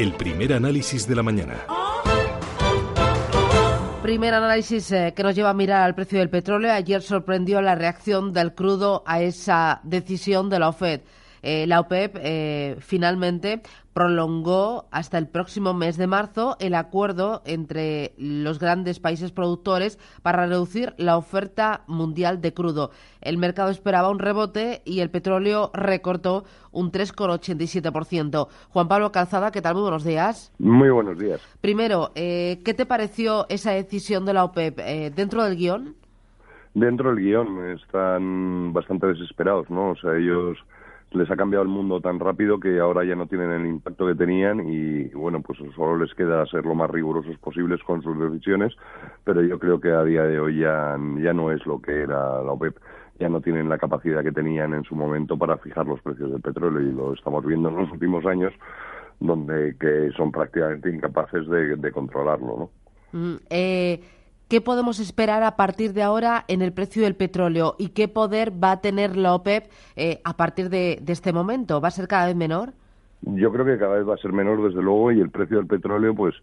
El primer análisis de la mañana. Primer análisis eh, que nos lleva a mirar al precio del petróleo. Ayer sorprendió la reacción del crudo a esa decisión de la OFED. Eh, la OPEP eh, finalmente prolongó hasta el próximo mes de marzo el acuerdo entre los grandes países productores para reducir la oferta mundial de crudo. El mercado esperaba un rebote y el petróleo recortó un 3,87%. Juan Pablo Calzada, ¿qué tal? Muy buenos días. Muy buenos días. Primero, eh, ¿qué te pareció esa decisión de la OPEP dentro del guion? Dentro del guion están bastante desesperados, ¿no? O sea, ellos les ha cambiado el mundo tan rápido que ahora ya no tienen el impacto que tenían y bueno, pues solo les queda ser lo más rigurosos posibles con sus decisiones, pero yo creo que a día de hoy ya, ya no es lo que era la OPEP ya no tienen la capacidad que tenían en su momento para fijar los precios del petróleo y lo estamos viendo en los últimos años donde que son prácticamente incapaces de, controlarlo, ¿no? Mm, eh ¿Qué podemos esperar a partir de ahora en el precio del petróleo y qué poder va a tener la OPEP eh, a partir de, este momento? ¿Va a ser cada vez menor? Yo creo que cada vez va a ser menor, desde luego, y el precio del petróleo, pues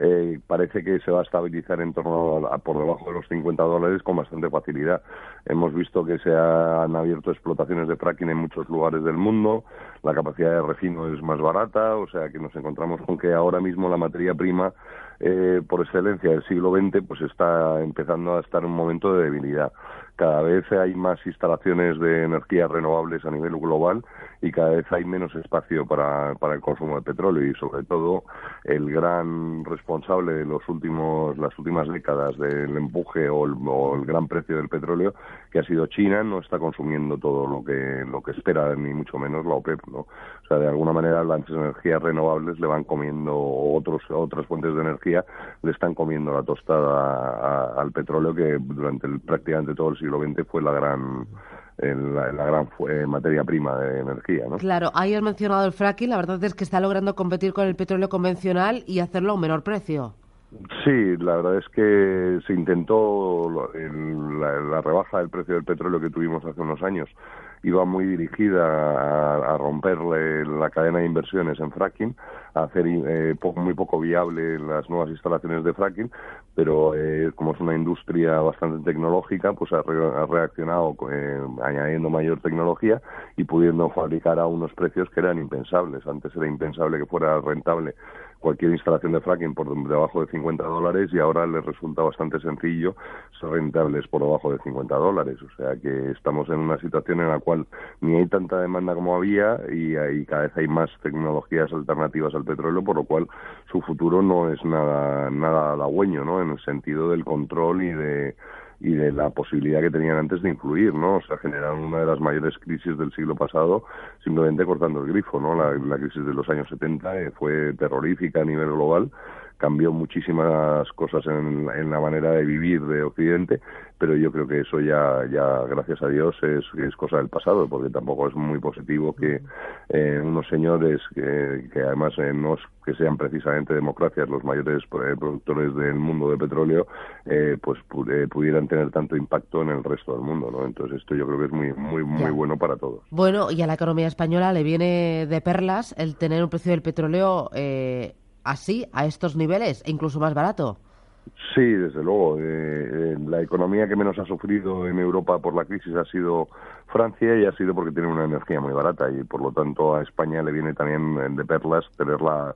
eh, parece que se va a estabilizar en torno a, por debajo de los 50 dólares con bastante facilidad. Hemos visto que se han abierto explotaciones de fracking en muchos lugares del mundo, la capacidad de refino es más barata, o sea que nos encontramos con que ahora mismo la materia prima eh, por excelencia del siglo XX pues está empezando a estar en un momento de debilidad. Cada vez hay más instalaciones de energías renovables a nivel global y cada vez hay menos espacio para, para el consumo de petróleo y sobre todo el gran responsable de los últimos las últimas décadas del empuje o el, gran precio del petróleo que ha sido China no está consumiendo todo lo que lo que espera ni mucho menos la OPEP no o sea de alguna manera las energías renovables le van comiendo otros otras fuentes de energía le están comiendo la tostada al petróleo que durante prácticamente todo el siglo XX fue la gran la, gran materia prima de energía. ¿no? Claro, ahí has mencionado el fracking, la verdad es que está logrando competir con el petróleo convencional y hacerlo a un menor precio. Sí, la verdad es que se intentó la, rebaja del precio del petróleo que tuvimos hace unos años iba muy dirigida a, romperle la cadena de inversiones en fracking, a hacer eh, muy poco viable las nuevas instalaciones de fracking, pero eh, como es una industria bastante tecnológica, pues ha, reaccionado eh, añadiendo mayor tecnología y pudiendo fabricar a unos precios que eran impensables. Antes era impensable que fuera rentable cualquier instalación de fracking por debajo de 50 dólares y ahora les resulta bastante sencillo ser rentables por debajo de 50 dólares. O sea que estamos en una situación en la cual ni hay tanta demanda como había y, y cada vez hay más tecnologías alternativas al petróleo, por lo cual su futuro no es nada, nada halagüeño, ¿no? En el sentido del control y de y de la posibilidad que tenían antes de influir, ¿no? O sea, generaron una de las mayores crisis del siglo pasado simplemente cortando el grifo, ¿no? La, la crisis de los años 70 eh, fue terrorífica a nivel global cambió muchísimas cosas en, la manera de vivir de Occidente, pero yo creo que eso ya, ya gracias a Dios, es, es cosa del pasado, porque tampoco es muy positivo que eh, unos señores que, que además eh, no es que sean precisamente democracias los mayores eh, productores del mundo de petróleo, pues pudieran tener tanto impacto en el resto del mundo, ¿no? Entonces esto yo creo que es muy, muy, muy bueno para todos. Bueno, y a la economía española le viene de perlas el tener un precio del petróleo eh, así, a estos niveles, e incluso más barato. Sí, desde luego. Eh, eh, la economía que menos ha sufrido en Europa por la crisis ha sido Francia y ha sido porque tiene una energía muy barata y por lo tanto a España le viene también de perlas tenerla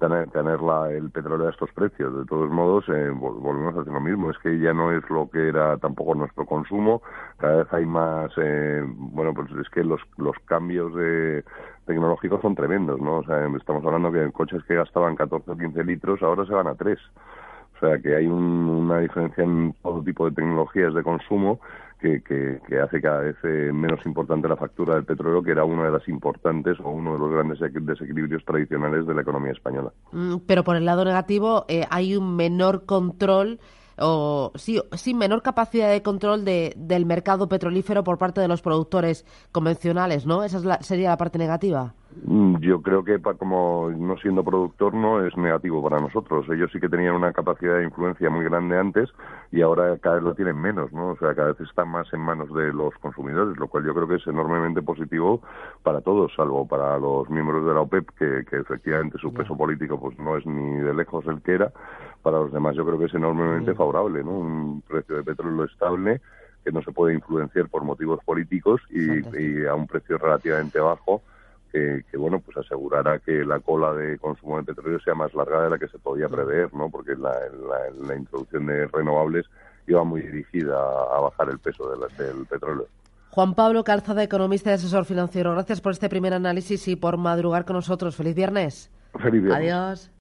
tener, tener la, el petróleo a estos precios. De todos modos, eh, volvemos a hacer lo mismo. Es que ya no es lo que era tampoco nuestro consumo. Cada vez hay más, eh, bueno, pues es que los, los cambios de, tecnológicos son tremendos, ¿no? O sea, estamos hablando que coches que gastaban 14 o 15 litros ahora se van a 3. O sea, que hay una diferencia en todo tipo de tecnologías de consumo que, que, hace cada vez eh, menos importante la factura del petróleo, que era una de las importantes o uno de los grandes desequilibrios tradicionales de la economía española. Mm, pero por el lado negativo, eh, hay un menor control o sí, sí menor capacidad de control de, del mercado petrolífero por parte de los productores convencionales, ¿no? Esa sería la parte negativa. Mm, yo creo que como no siendo productor no es negativo para nosotros. Ellos sí que tenían una capacidad de influencia muy grande antes y ahora cada vez lo tienen menos, ¿no? O sea, cada vez están más en manos de los consumidores, lo cual yo creo que es enormemente positivo para todos, salvo para los miembros de la OPEP, que, que efectivamente su peso político pues no es ni de lejos el que era. Para los demás yo creo que es enormemente favorable, ¿no? Un precio de petróleo estable que no se puede influenciar por motivos políticos y a un precio relativamente bajo que, bueno, pues asegurará que la cola de consumo de petróleo sea más larga de la que se podía prever, ¿no? Porque la, la, introducción de renovables iba muy dirigida a, bajar el peso del petróleo. Juan Pablo Calzada, economista y asesor financiero. Gracias por este primer análisis y por madrugar con nosotros. Feliz viernes. Feliz viernes. Adiós.